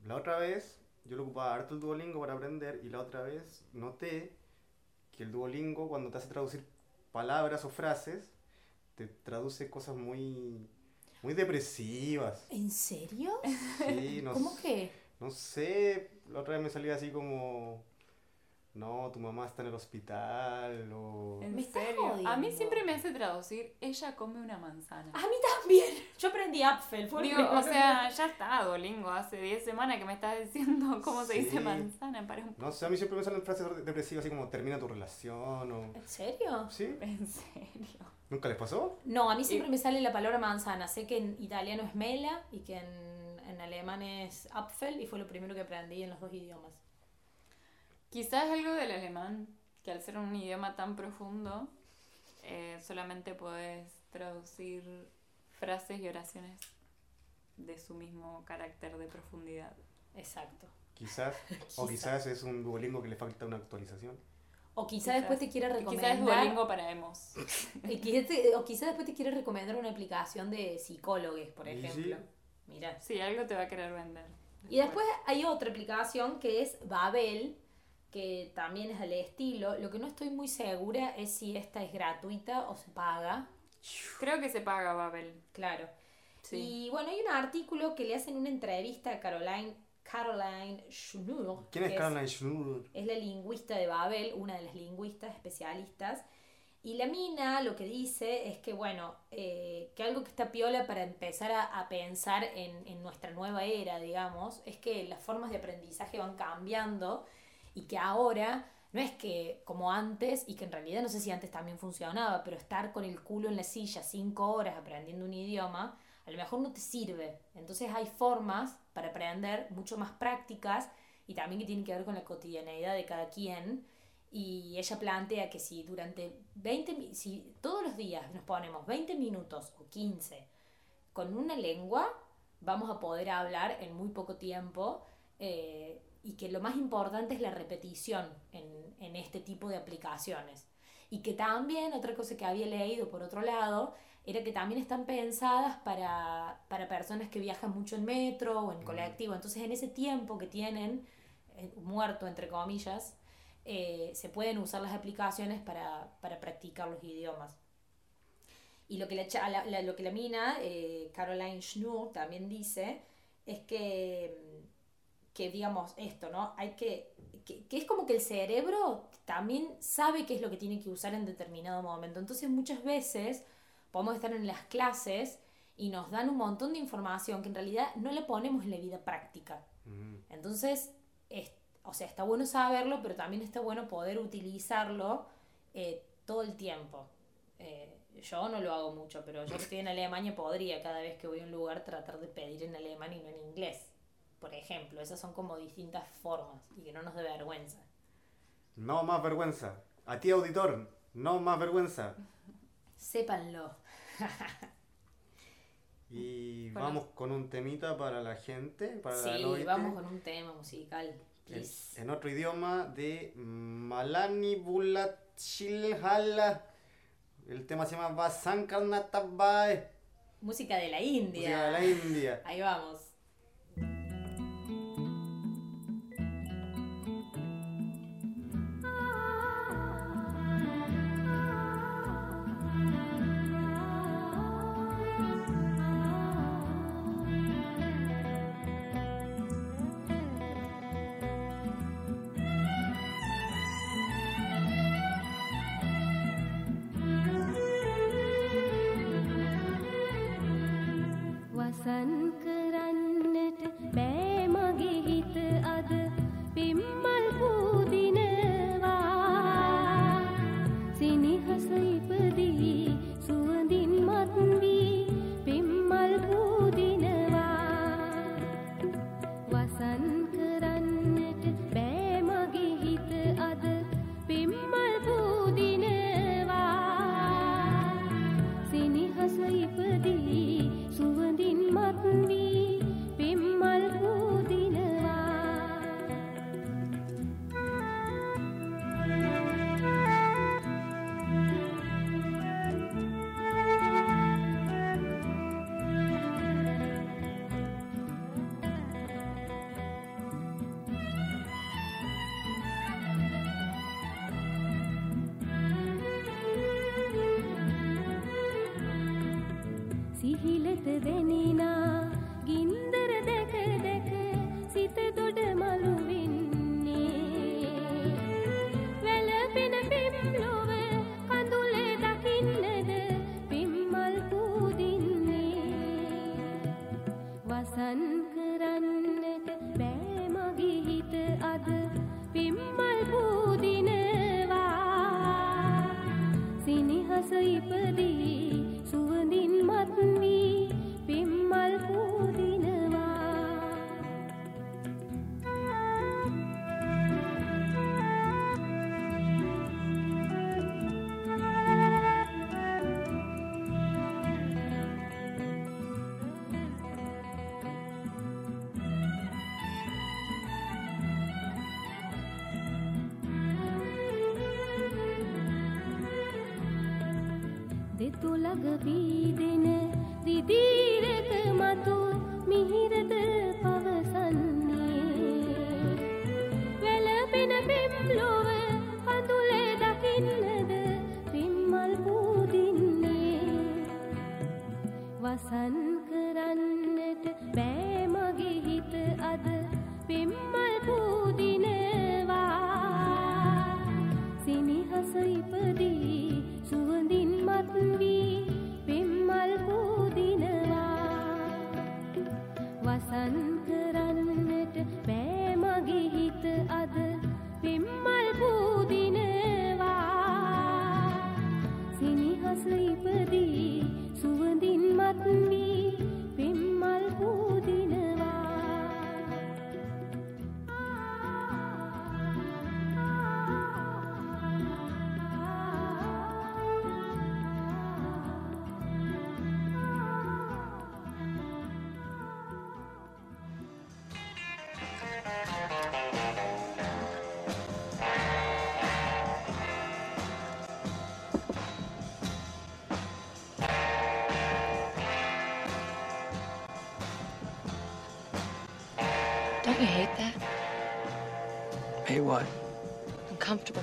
Speaker 3: La otra vez yo lo ocupaba harto el Duolingo para aprender y la otra vez noté que el Duolingo cuando te hace traducir palabras o frases te traduce cosas muy muy depresivas.
Speaker 1: ¿En serio?
Speaker 3: Sí, no,
Speaker 1: ¿Cómo
Speaker 3: s-
Speaker 1: que?
Speaker 3: no sé, la otra vez me salía así como no, tu mamá está en el hospital o...
Speaker 2: ¿En
Speaker 1: Me estás
Speaker 2: serio? A mí siempre me hace traducir, ella come una manzana.
Speaker 1: A mí también. Yo aprendí Apfel. Fue
Speaker 2: Digo, o sea, ya está, Dolingo, hace 10 semanas que me estás diciendo cómo se dice manzana para un...
Speaker 3: No sé, a mí siempre me salen frases depresivas así como termina tu relación o...
Speaker 1: ¿En serio?
Speaker 3: ¿Sí?
Speaker 2: ¿En serio?
Speaker 3: ¿Nunca les pasó?
Speaker 1: No, a mí siempre me sale la palabra manzana. Sé que en italiano es mela y que en, en alemán es Apfel y fue lo primero que aprendí en los dos idiomas.
Speaker 2: Quizás algo del alemán, que al ser un idioma tan profundo, eh, solamente puedes traducir frases y oraciones de su mismo carácter de profundidad.
Speaker 1: Exacto.
Speaker 3: Quizás. O quizás es un Duolingo que le falta una actualización.
Speaker 1: O quizá
Speaker 2: Quizás.
Speaker 1: después te quiera recomendar.
Speaker 2: Quizás es Duolingo para emos.
Speaker 1: y quizá te- o quizá después te quiera recomendar una aplicación de psicólogos, por
Speaker 3: Y sí.
Speaker 1: ejemplo. Mira.
Speaker 2: Sí, algo te va a querer vender.
Speaker 1: Y después hay otra aplicación que es Babel, que también es del estilo. Lo que no estoy muy segura es si esta es gratuita o se paga.
Speaker 2: Creo que se paga Babel.
Speaker 1: Claro.
Speaker 2: Sí.
Speaker 1: Y bueno, hay un artículo que le hacen una entrevista a Caroline, Caroline Schnur.
Speaker 3: ¿Quién es Caroline Schnur?
Speaker 1: es la lingüista de Babel, una de las lingüistas especialistas. Y la mina lo que dice es que, bueno, eh, que algo que está piola para empezar a, a pensar en, en nuestra nueva era, digamos, es que las formas de aprendizaje van cambiando y que ahora no es que como antes, y que en realidad no sé si antes también funcionaba, pero estar con el culo en la silla cinco horas aprendiendo un idioma, a lo mejor no te sirve. Entonces hay formas para aprender mucho más prácticas y también que tienen que ver con la cotidianeidad de cada quien. Y ella plantea que si durante 20, mi- si todos los días nos ponemos 20 minutos o 15 con una lengua, vamos a poder hablar en muy poco tiempo eh, y que lo más importante es la repetición en, en este tipo de aplicaciones. Y que también, otra cosa que había leído por otro lado, era que también están pensadas para, para personas que viajan mucho en metro o en colectivo. Entonces, en ese tiempo que tienen, eh, muerto entre comillas, eh, se pueden usar las aplicaciones para, para practicar los idiomas. Y lo que la, la- lo que la mina, eh, Caroline Schnur, también dice, es que, mm, que digamos esto, ¿no? Hay que, que, que es como que el cerebro también sabe qué es lo que tiene que usar en determinado momento. Entonces muchas veces podemos estar en las clases y nos dan un montón de información que en realidad no la ponemos en la vida práctica.
Speaker 3: Mm.
Speaker 1: Entonces, es- o sea, está bueno saberlo, pero también está bueno poder utilizarlo eh, todo el tiempo. Eh, yo no lo hago mucho, pero yo que estoy en Alemania podría cada vez que voy a un lugar tratar de pedir en alemán y no en inglés. Por ejemplo, esas son como distintas formas y que no nos dé vergüenza.
Speaker 3: No más vergüenza. A ti, auditor, no más vergüenza.
Speaker 1: Sépanlo.
Speaker 3: Y
Speaker 2: Bueno.
Speaker 3: vamos con un temita para la gente, para la
Speaker 1: Sí, vamos con un tema musical.
Speaker 3: en, en otro idioma de Malani Bulachilhala. El tema se llama Vasankarnatabae.
Speaker 1: Música de la
Speaker 3: Música
Speaker 1: India.
Speaker 3: de la India.
Speaker 1: Ahí vamos.
Speaker 8: 隔
Speaker 9: 壁。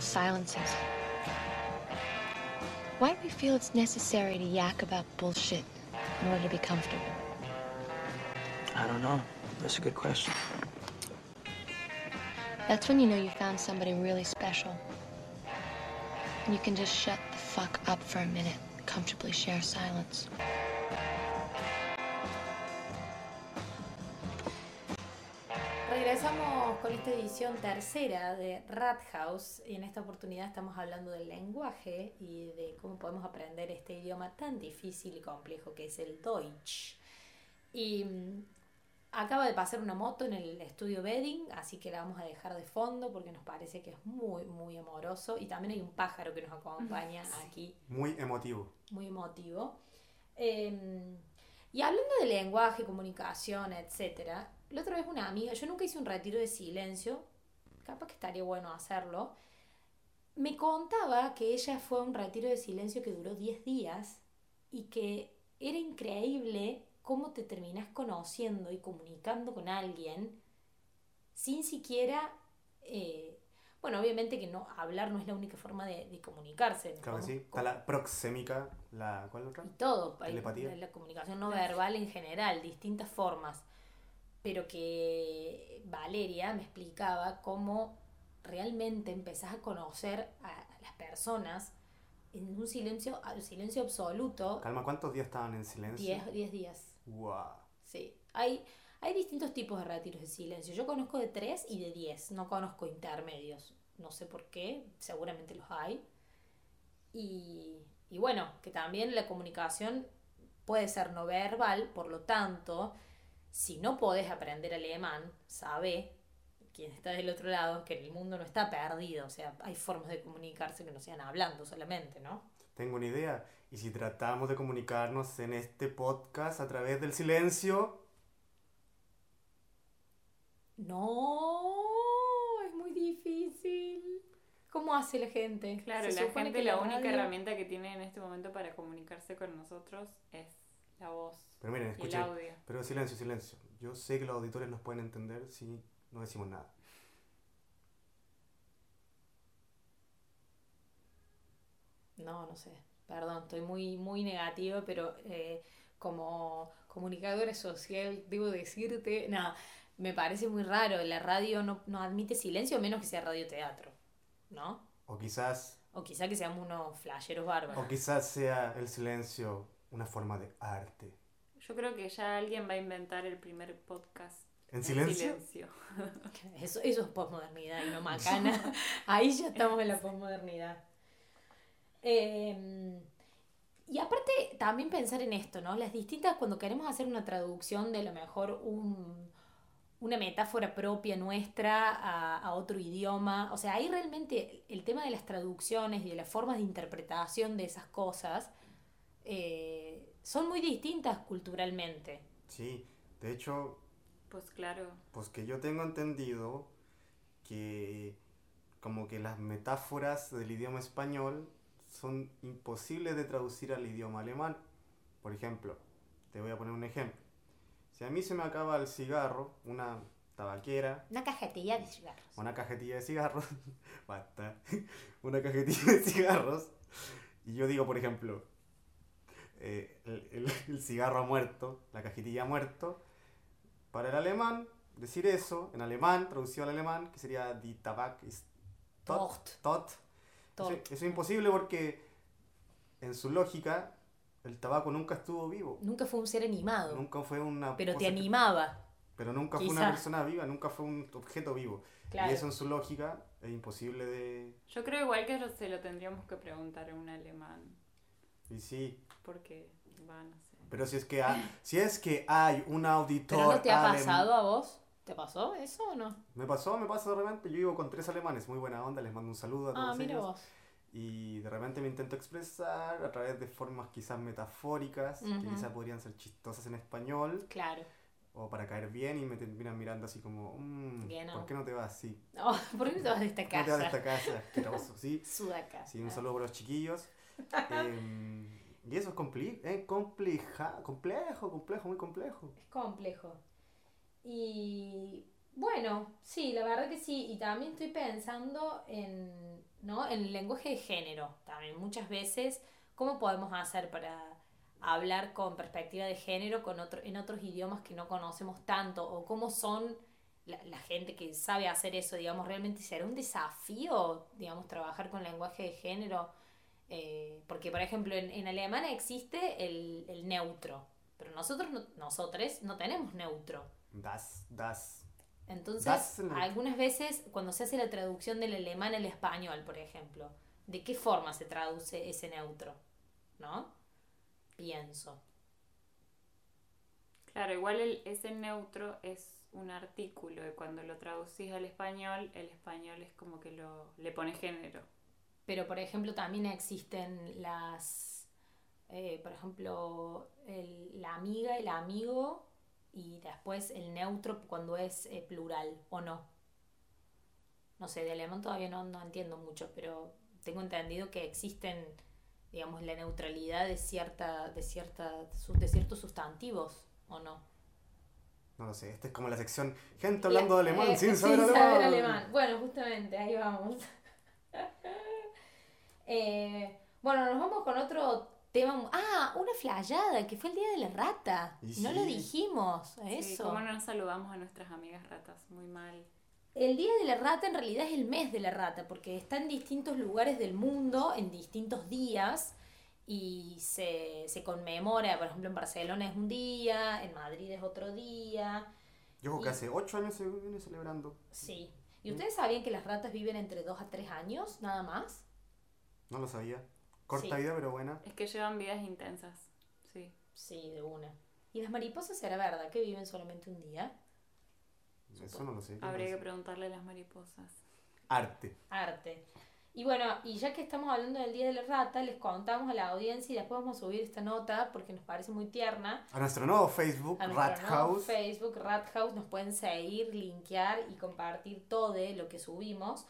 Speaker 9: Silences. Why do we feel it's necessary to yak about bullshit in order to be comfortable?
Speaker 8: I don't know. That's a good question.
Speaker 9: That's when you know you found somebody really special. And you can just shut the fuck up for a minute, comfortably share silence.
Speaker 1: Esta edición tercera de Rat House y en esta oportunidad estamos hablando del lenguaje y de cómo podemos aprender este idioma tan difícil y complejo que es el Deutsch. Y mm, acaba de pasar una moto en el estudio Bedding, así que la vamos a dejar de fondo porque nos parece que es muy, muy amoroso y también hay un pájaro que nos acompaña aquí
Speaker 3: Muy emotivo.
Speaker 1: muy emotivo. Eh, y hablando de lenguaje, comunicación, etcétera, la otra vez una amiga, yo nunca hice un retiro de silencio, capaz que estaría bueno hacerlo, me contaba que ella fue a un retiro de silencio que duró 10 días y que era increíble cómo te terminás conociendo y comunicando con alguien sin siquiera... eh, bueno, obviamente que no hablar no es la única forma de, de comunicarse.
Speaker 3: Claro que sí. Está la proxémica, la, ¿cuál otra?
Speaker 1: y todo, hay-
Speaker 3: Telepatía.
Speaker 1: la, la comunicación no verbal en general, distintas formas, pero que Valeria me explicaba cómo realmente empezás a conocer a, las personas en un silencio, silencio absoluto,
Speaker 3: Calma, ¿cuántos días estaban en silencio?
Speaker 1: 10 días.
Speaker 3: Wow.
Speaker 1: Sí, hay, hay distintos tipos de retiros de silencio. Yo conozco de 3 y de 10, no conozco intermedios. No sé por qué, seguramente los hay. Y, y bueno, que también la comunicación puede ser no verbal, por lo tanto, si no podés aprender alemán, sabe quien está del otro lado que el mundo no está perdido. O sea, hay formas de comunicarse que no sean hablando solamente, ¿no?
Speaker 3: Tengo una idea. ¿Y si tratamos de comunicarnos en este podcast a través del silencio?
Speaker 1: No, es muy difícil. ¿Cómo hace la gente?
Speaker 2: Claro,
Speaker 1: Se
Speaker 2: la gente
Speaker 1: que
Speaker 2: la única
Speaker 1: radio-
Speaker 2: herramienta que tiene en este momento para comunicarse con nosotros es la voz
Speaker 3: Pero miren,
Speaker 2: y el
Speaker 3: escuchen.
Speaker 2: audio.
Speaker 3: Pero silencio, silencio. Yo sé que los auditores nos pueden entender si no decimos nada.
Speaker 1: No, no sé. Perdón, estoy muy, muy negativa, pero eh, como comunicadora social debo decirte, nada, me parece muy raro. La radio no, no admite silencio a menos que sea radioteatro, ¿no?
Speaker 3: O quizás,
Speaker 1: O quizá que seamos unos flasheros bárbaros.
Speaker 3: o quizás sea el silencio una forma de arte.
Speaker 2: Yo creo que ya alguien va a inventar el primer podcast.
Speaker 3: ¿En silencio?
Speaker 2: silencio.
Speaker 1: Eso, eso es posmodernidad y no macana. Ahí ya estamos en la posmodernidad. Eh, y aparte, también pensar en esto, ¿no? Las distintas, cuando queremos hacer una traducción de lo mejor un, una metáfora propia nuestra a, a otro idioma, o sea, ahí realmente el tema de las traducciones y de las formas de interpretación de esas cosas eh, son muy distintas culturalmente.
Speaker 3: Sí, de hecho,
Speaker 2: Pues claro.
Speaker 3: pues que yo tengo entendido que como que las metáforas del idioma español son imposibles de traducir al idioma alemán. Por ejemplo, te voy a poner un ejemplo. Si a mí se me acaba el cigarro, una tabaquera,
Speaker 1: Una cajetilla de cigarros.
Speaker 3: una cajetilla de cigarros, basta, una cajetilla de cigarros, y yo digo, por ejemplo, eh, el, el- el cigarro ha muerto, la cajetilla ha muerto, para el alemán, decir eso, en alemán, traducido al alemán, que sería die Tabak ist tot, tot. Eso,
Speaker 1: Tot.
Speaker 3: eso es imposible porque, en su lógica, el tabaco nunca estuvo vivo.
Speaker 1: Nunca fue un ser animado,
Speaker 3: Nunca fue una
Speaker 1: pero te
Speaker 3: cosa que-
Speaker 1: animaba.
Speaker 3: pero nunca fue
Speaker 1: Quizá.
Speaker 3: una persona viva, nunca fue un objeto vivo.
Speaker 1: Claro.
Speaker 3: Y eso en su lógica es imposible de...
Speaker 2: Yo creo igual que se lo tendríamos que preguntar a un alemán.
Speaker 3: Y sí,
Speaker 2: Porque, va, no sé.
Speaker 3: pero si es que hay, si es que hay un auditor...
Speaker 1: ¿Pero no te ha
Speaker 3: alem-
Speaker 1: pasado a vos? ¿Te pasó eso o no?
Speaker 3: Me pasó, me pasa de repente, yo vivo con tres alemanes, muy buena onda, les mando un saludo a todos
Speaker 1: Ah, mira
Speaker 3: ellos.
Speaker 1: vos.
Speaker 3: Y de repente me intento expresar a través de formas quizás metafóricas, que quizás podrían ser chistosas en español,
Speaker 1: Claro.
Speaker 3: o para caer bien y me terminan mirando así como, "Mm,
Speaker 1: Bien, ¿no?
Speaker 3: ¿por qué no te vas así?
Speaker 1: Oh, ¿Por qué no te vas de esta
Speaker 3: ¿Por qué no te vas de
Speaker 1: casa?
Speaker 3: esta casa? Asqueroso, ¿sí?
Speaker 1: Sudaca.
Speaker 3: Sí, un saludo para los chiquillos. Em, y eso es compli compleja, complejo, complejo, muy complejo.
Speaker 1: Es complejo. Y bueno, sí, la verdad que sí. Y también estoy pensando en, ¿no? en el lenguaje de género. También muchas veces, ¿cómo podemos hacer para hablar con perspectiva de género con otro, en otros idiomas que no conocemos tanto? ¿O cómo son la, la gente que sabe hacer eso? Digamos, ¿realmente será un desafío, digamos, trabajar con lenguaje de género? Eh, porque, por ejemplo, en, en alemán existe el, el neutro, pero nosotros no, nosotros no tenemos neutro.
Speaker 3: Das, das.
Speaker 1: Entonces,
Speaker 3: Das
Speaker 1: algunas veces cuando se hace la traducción del alemán al español, por ejemplo, ¿de qué forma se traduce ese neutro? ¿No? Pienso.
Speaker 2: Claro, igual el, ese neutro es un artículo y cuando lo traducís al español, el español es como que lo, le pone género.
Speaker 1: Pero, por ejemplo, también existen las, eh, por ejemplo, el- la amiga, el amigo y después el neutro cuando es eh, plural o no. No sé, de alemán todavía no, no entiendo mucho, pero tengo entendido que existen, digamos, la neutralidad de cierta, de cierta, de ciertos sustantivos, ¿o no?
Speaker 3: No lo sé, esta es como la sección gente hablando de alemán
Speaker 1: eh,
Speaker 3: sin saber alemán.
Speaker 1: saber alemán. Bueno, justamente, ahí vamos. Eh, bueno, nos vamos con otro tema. Ah, una flayada, que fue el día de la rata. No lo dijimos,
Speaker 2: Sí,
Speaker 1: eso.
Speaker 2: ¿Cómo no nos saludamos a nuestras amigas ratas? Muy mal.
Speaker 1: El día de la rata en realidad es el mes de la rata, porque está en distintos lugares del mundo, en distintos días, y se, se conmemora, por ejemplo, en Barcelona es un día, en Madrid es otro día.
Speaker 3: Yo creo que hace 8 años se viene celebrando.
Speaker 1: Sí. ¿Y ustedes sabían que las ratas viven entre 2 a 3 años, nada más?
Speaker 3: No lo sabía. Corta
Speaker 1: Sí.
Speaker 3: vida, pero buena.
Speaker 2: Es que llevan vidas intensas. Sí.
Speaker 1: Sí, de una. ¿Y las mariposas será verdad que viven solamente un día?
Speaker 3: Eso no lo sé.
Speaker 2: Habría que preguntarle a las mariposas.
Speaker 3: Arte.
Speaker 1: Arte. Y bueno, y ya que estamos hablando del Día de la Rata, les contamos a la audiencia y después vamos a subir esta nota porque nos parece muy tierna.
Speaker 3: A nuestro nuevo Facebook,
Speaker 1: A
Speaker 3: Rat
Speaker 1: nuestro nuevo
Speaker 3: House.
Speaker 1: Facebook, Rat House, nos pueden seguir, linkear y compartir todo lo que subimos.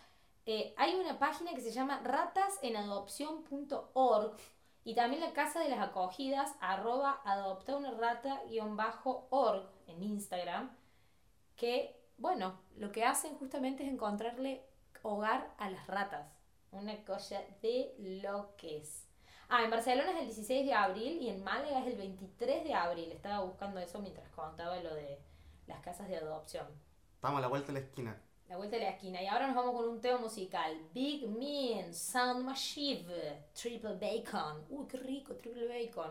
Speaker 1: Eh, hay una página que se llama ratasenadopción.org y también la Casa de las Acogidas, arroba adopta una rata guion bajo org en Instagram, que, bueno, lo que hacen justamente es encontrarle hogar a las ratas. Una cosa de lo que es. Ah, en Barcelona es el 16 de abril y en Málaga es el 23 de abril. Estaba buscando eso mientras contaba lo de las casas de adopción.
Speaker 3: Estamos a la vuelta de la esquina.
Speaker 1: La vuelta de la esquina. Y ahora nos vamos con un tema musical. Big Mean, Sound Machine, Triple Bacon. Uy, qué rico, Triple Bacon.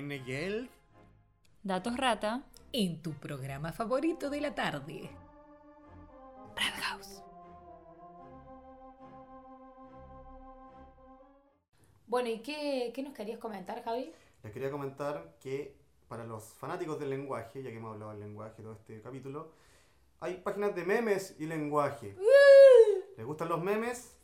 Speaker 3: Keine Geld.
Speaker 2: Datos rata.
Speaker 1: En tu programa favorito de la tarde. Red House. Bueno, ¿y qué, qué nos querías comentar, Javi?
Speaker 3: Les quería comentar que para los fanáticos del lenguaje, ya que hemos hablado del lenguaje todo este capítulo, hay páginas de memes y lenguaje. ¿Les gustan los memes?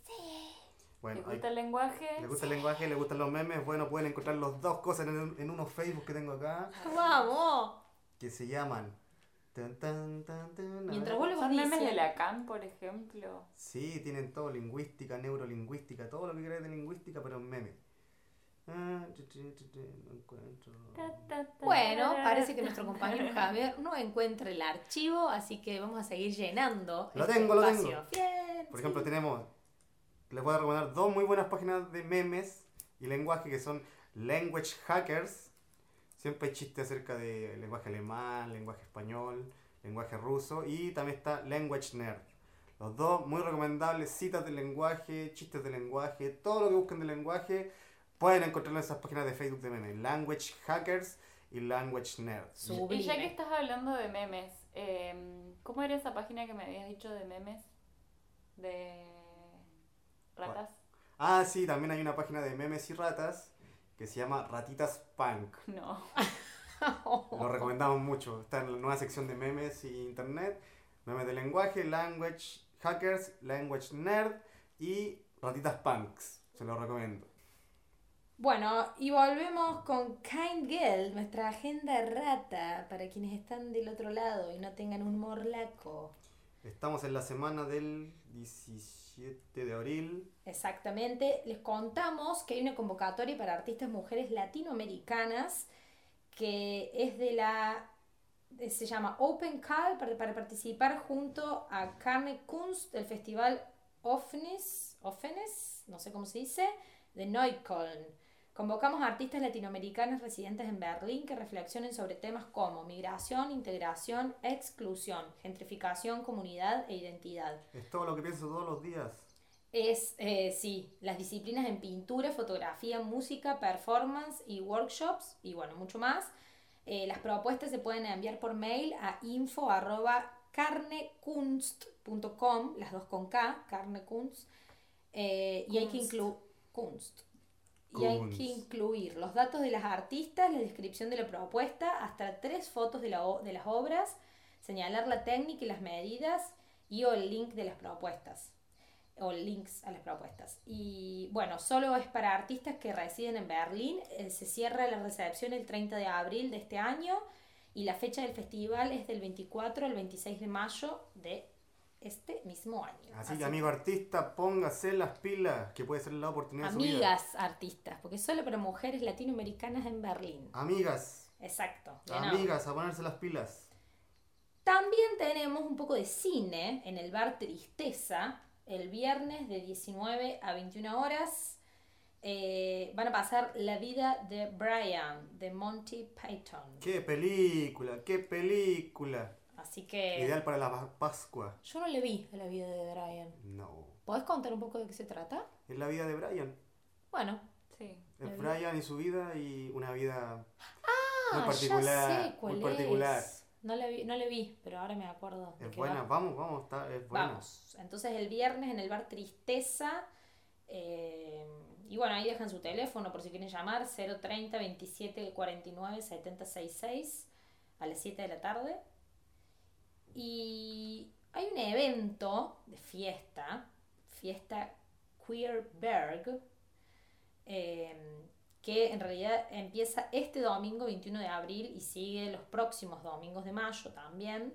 Speaker 3: Bueno,
Speaker 2: ¿Te
Speaker 3: hay-
Speaker 2: gusta el lenguaje?
Speaker 3: ¿Les gusta el lenguaje? ¿Les gustan los memes? Bueno, pueden encontrar las dos cosas en, en unos Facebook que tengo acá
Speaker 1: ¡Vamos!
Speaker 3: que se llaman. tan, tan, tan,
Speaker 1: Mientras
Speaker 3: ver.
Speaker 1: vos
Speaker 2: ¿Son memes de Lacan, por ejemplo?
Speaker 3: Sí, tienen todo, lingüística, neurolingüística, todo lo que queráis de lingüística, pero en meme. Ah, tu, tu, tu, tu, no encuentro.
Speaker 1: Bueno, parece que nuestro compañero Javier no encuentra el archivo, así que vamos a seguir llenando.
Speaker 3: Lo
Speaker 1: este
Speaker 3: tengo, lo tengo.
Speaker 1: Bien.
Speaker 3: Por ejemplo, tenemos, les voy a recomendar dos muy buenas páginas de memes y lenguaje que son Language Hackers. Siempre hay chistes acerca de lenguaje alemán, lenguaje español, lenguaje ruso y también está Language Nerd. Los dos muy recomendables, citas de lenguaje, chistes de lenguaje, todo lo que busquen de lenguaje pueden encontrarlo en esas páginas de Facebook de memes. Language Hackers y Language Nerd.
Speaker 2: Y ya que estás hablando de memes, em, ¿cómo era esa página que me habías dicho de memes? De ratas.
Speaker 3: Ah, sí, también hay una página de memes y ratas que se llama Ratitas Punk.
Speaker 2: No.
Speaker 3: Lo recomendamos mucho. Está en la nueva sección de memes y internet. Memes de lenguaje, language hackers, language nerd y ratitas punks. Se lo recomiendo.
Speaker 1: Bueno, y volvemos con Kind Girl, nuestra agenda rata para quienes están del otro lado y no tengan un morlaco.
Speaker 3: Estamos en la semana del 17 de abril.
Speaker 1: Exactamente, les contamos que hay una convocatoria para artistas mujeres latinoamericanas que es de la se llama Open Call para, para participar junto a Carne Kunst del festival Offenes, Offenes, no sé cómo se dice, de Neukölln. Convocamos a artistas latinoamericanas residentes en Berlín que reflexionen sobre temas como migración, integración, exclusión, gentrificación, comunidad e identidad.
Speaker 3: Es todo lo que pienso todos los días.
Speaker 1: Es, eh, sí, las disciplinas en pintura, fotografía, música, performance y workshops y bueno, mucho más. Eh, las propuestas se pueden enviar por mail a info arroba carnekunst.com, las dos con K, carnekunst, eh, y hay que incluir kunst. Y hay que incluir los datos de las artistas, la descripción de la propuesta, hasta tres fotos de, la de las obras, señalar la técnica y las medidas y o el link de las propuestas o links a las propuestas. Y bueno, solo es para artistas que residen en Berlín. Eh, se cierra la recepción el 30 de abril de este año y la fecha del festival es del 24 al 26 de mayo de este mismo año.
Speaker 3: Así que, amigo artista, póngase las pilas, que puede ser la oportunidad de su vida.
Speaker 1: Amigas artistas, porque solo para mujeres latinoamericanas en Berlín.
Speaker 3: Amigas,
Speaker 1: Exacto.
Speaker 3: amigas, a ponerse las pilas.
Speaker 1: También tenemos un poco de cine en el bar Tristeza el viernes de 19 a 21 horas. Eh, van a pasar La vida de Brian de Monty Python.
Speaker 3: ¡Qué película! ¡Qué película!
Speaker 1: Así que
Speaker 3: Ideal para la pa- Pascua.
Speaker 1: yo no le vi a La vida de Brian.
Speaker 3: No.
Speaker 1: ¿Podés contar un poco de qué se trata?
Speaker 3: Es la vida de Brian.
Speaker 1: Bueno,
Speaker 2: Sí.
Speaker 3: Es. Brian y su vida y una vida
Speaker 1: ah,
Speaker 3: muy particular.
Speaker 1: ya sé cuál
Speaker 3: muy particular.
Speaker 1: es. No le vi, no le vi, pero ahora me acuerdo.
Speaker 3: Es buena,
Speaker 1: va.
Speaker 3: vamos, vamos, está, es buena.
Speaker 1: Vamos. Entonces el viernes en el bar Tristeza. eh, y bueno, ahí dejan su teléfono por si quieren llamar. 030 27 49 70 66 a las 7 de la tarde. Y hay un evento de fiesta, fiesta Queerberg, eh, que en realidad empieza este domingo 21 de abril y sigue los próximos domingos de mayo también,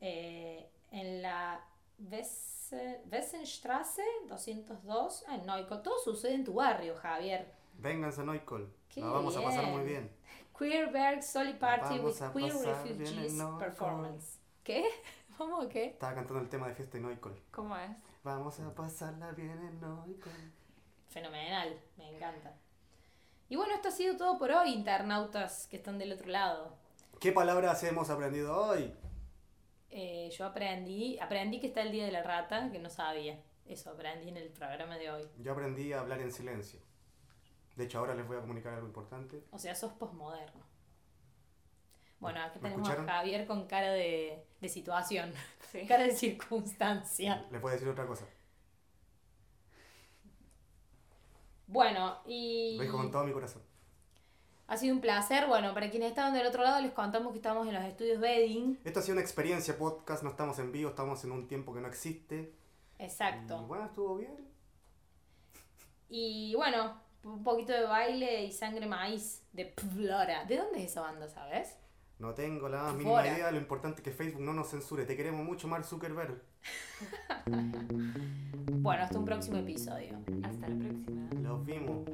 Speaker 1: eh, en la Wesse- Wessenstraße 202, ah, en Neukölln. Todo sucede en tu barrio, Javier.
Speaker 10: Vénganse a.
Speaker 1: Qué
Speaker 10: La vamos a pasar
Speaker 1: bien.
Speaker 10: muy bien.
Speaker 1: Queerberg Soli Party with Queer
Speaker 10: bien
Speaker 1: Refugees
Speaker 10: Neukölln.
Speaker 1: Performance. ¿Qué? ¿Vamos o qué?
Speaker 10: Estaba cantando el tema de fiesta en Noicol.
Speaker 2: ¿Cómo es?
Speaker 10: Vamos a pasarla bien en Noicol.
Speaker 1: Fenomenal, me encanta. Y bueno, esto ha sido todo por hoy, internautas que están del otro lado.
Speaker 10: ¿Qué palabras hemos aprendido hoy?
Speaker 1: Eh, yo aprendí, aprendí que está el Día de la Rata, que no sabía. Eso aprendí en el programa de hoy.
Speaker 10: Yo aprendí a hablar en silencio. De hecho, ahora les voy a comunicar algo importante.
Speaker 1: O sea, sos posmoderno. Bueno, aquí
Speaker 10: ¿Me
Speaker 1: tenemos a? Javier con cara de, de situación,
Speaker 2: Sí.
Speaker 1: cara de circunstancia.
Speaker 10: Les voy a decir otra cosa.
Speaker 1: Bueno, y
Speaker 10: Lo dijo con todo mi corazón.
Speaker 1: ha sido un placer. Bueno, para quienes estaban del otro lado, les contamos que estamos en los estudios Bedding.
Speaker 10: Esto ha sido una experiencia podcast, no estamos en vivo, estamos en un tiempo que no existe. Y
Speaker 1: Exacto.
Speaker 10: bueno, estuvo bien.
Speaker 1: Y bueno, un poquito de baile y sangre maíz de Flora. ¿De dónde es esa banda, sabes?
Speaker 10: No tengo la mínima
Speaker 1: Fora.
Speaker 10: idea, lo importante que Facebook no nos censure. Te queremos mucho, Mark Zuckerberg.
Speaker 1: Bueno, hasta un próximo episodio.
Speaker 2: Hasta la próxima.
Speaker 10: Los vimos.